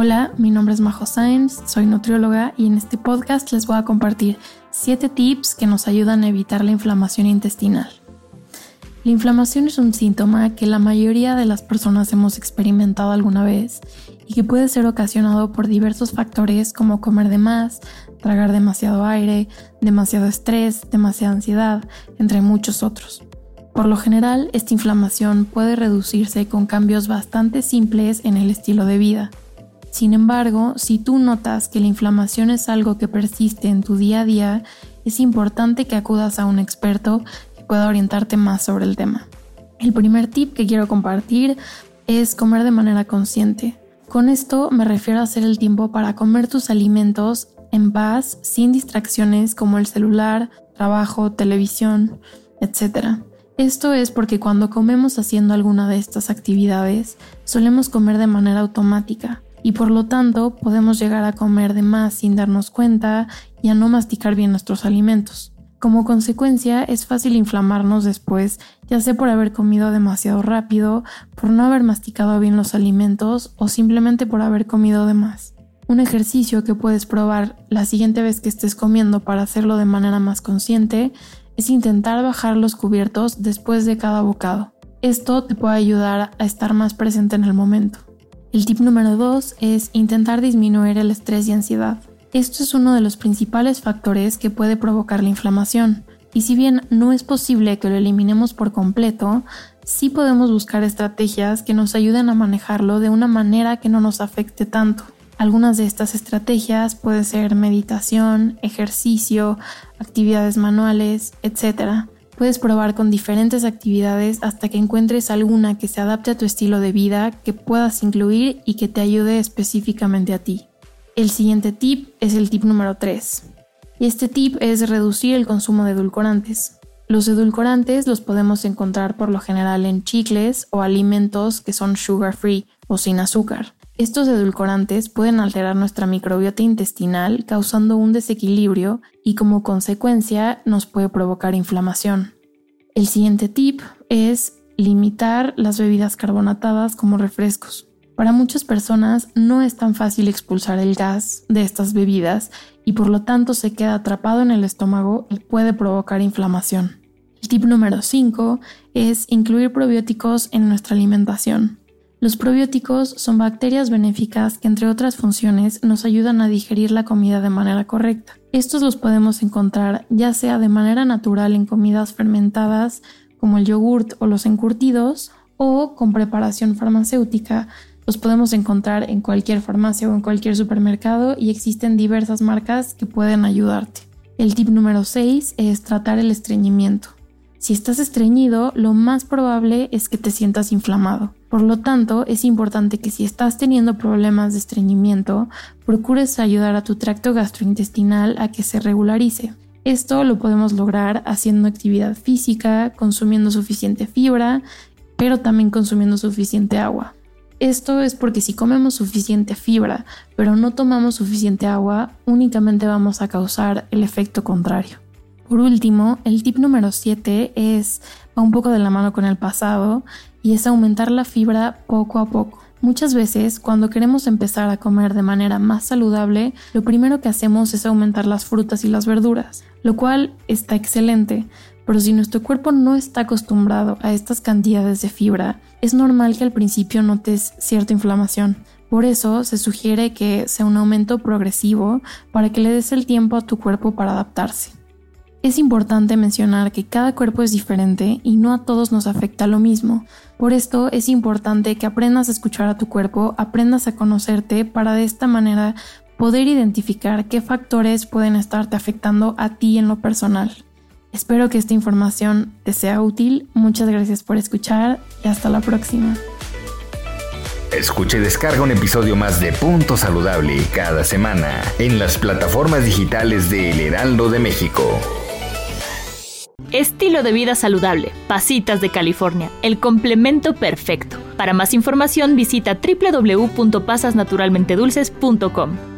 Hola, mi nombre es Majo Sáenz, soy nutrióloga y en este podcast les voy a compartir 7 tips que nos ayudan a evitar la inflamación intestinal. La inflamación es un síntoma que la mayoría de las personas hemos experimentado alguna vez y que puede ser ocasionado por diversos factores como comer de más, tragar demasiado aire, demasiado estrés, demasiada ansiedad, entre muchos otros. Por lo general, esta inflamación puede reducirse con cambios bastante simples en el estilo de vida. Sin embargo, si tú notas que la inflamación es algo que persiste en tu día a día, es importante que acudas a un experto que pueda orientarte más sobre el tema. El primer tip que quiero compartir es comer de manera consciente. Con esto me refiero a hacer el tiempo para comer tus alimentos en paz, sin distracciones como el celular, trabajo, televisión, etc. Esto es porque cuando comemos haciendo alguna de estas actividades, solemos comer de manera automática y por lo tanto podemos llegar a comer de más sin darnos cuenta y a no masticar bien nuestros alimentos. Como consecuencia, es fácil inflamarnos después, ya sea por haber comido demasiado rápido, por no haber masticado bien los alimentos o simplemente por haber comido de más. Un ejercicio que puedes probar la siguiente vez que estés comiendo para hacerlo de manera más consciente es intentar bajar los cubiertos después de cada bocado. Esto te puede ayudar a estar más presente en el momento. El tip número 2 es intentar disminuir el estrés y ansiedad. Esto es uno de los principales factores que puede provocar la inflamación, y si bien no es posible que lo eliminemos por completo, sí podemos buscar estrategias que nos ayuden a manejarlo de una manera que no nos afecte tanto. Algunas de estas estrategias pueden ser meditación, ejercicio, actividades manuales, etc. Puedes probar con diferentes actividades hasta que encuentres alguna que se adapte a tu estilo de vida, que puedas incluir y que te ayude específicamente a ti. El siguiente tip es el tip número 3. Y este tip es reducir el consumo de edulcorantes. Los edulcorantes los podemos encontrar por lo general en chicles o alimentos que son sugar free o sin azúcar. Estos edulcorantes pueden alterar nuestra microbiota intestinal causando un desequilibrio y como consecuencia nos puede provocar inflamación. El siguiente tip es limitar las bebidas carbonatadas como refrescos. Para muchas personas no es tan fácil expulsar el gas de estas bebidas y por lo tanto se queda atrapado en el estómago y puede provocar inflamación. El tip número 5 es incluir probióticos en nuestra alimentación. Los probióticos son bacterias benéficas que entre otras funciones nos ayudan a digerir la comida de manera correcta. Estos los podemos encontrar ya sea de manera natural en comidas fermentadas como el yogurt o los encurtidos o con preparación farmacéutica los podemos encontrar en cualquier farmacia o en cualquier supermercado y existen diversas marcas que pueden ayudarte. El tip número 6 es tratar el estreñimiento. Si estás estreñido, lo más probable es que te sientas inflamado. Por lo tanto, es importante que si estás teniendo problemas de estreñimiento, procures ayudar a tu tracto gastrointestinal a que se regularice. Esto lo podemos lograr haciendo actividad física, consumiendo suficiente fibra, pero también consumiendo suficiente agua. Esto es porque si comemos suficiente fibra, pero no tomamos suficiente agua, únicamente vamos a causar el efecto contrario. Por último, el tip número 7 es, va un poco de la mano con el pasado, y es aumentar la fibra poco a poco. Muchas veces, cuando queremos empezar a comer de manera más saludable, lo primero que hacemos es aumentar las frutas y las verduras, lo cual está excelente, pero si nuestro cuerpo no está acostumbrado a estas cantidades de fibra, es normal que al principio notes cierta inflamación. Por eso se sugiere que sea un aumento progresivo para que le des el tiempo a tu cuerpo para adaptarse. Es importante mencionar que cada cuerpo es diferente y no a todos nos afecta lo mismo. Por esto es importante que aprendas a escuchar a tu cuerpo, aprendas a conocerte para de esta manera poder identificar qué factores pueden estarte afectando a ti en lo personal. Espero que esta información te sea útil. Muchas gracias por escuchar y hasta la próxima. Escuche y descarga un episodio más de Punto Saludable cada semana en las plataformas digitales de El Heraldo de México. Estilo de vida saludable, Pasitas de California, el complemento perfecto. Para más información visita www.pasasnaturalmentedulces.com.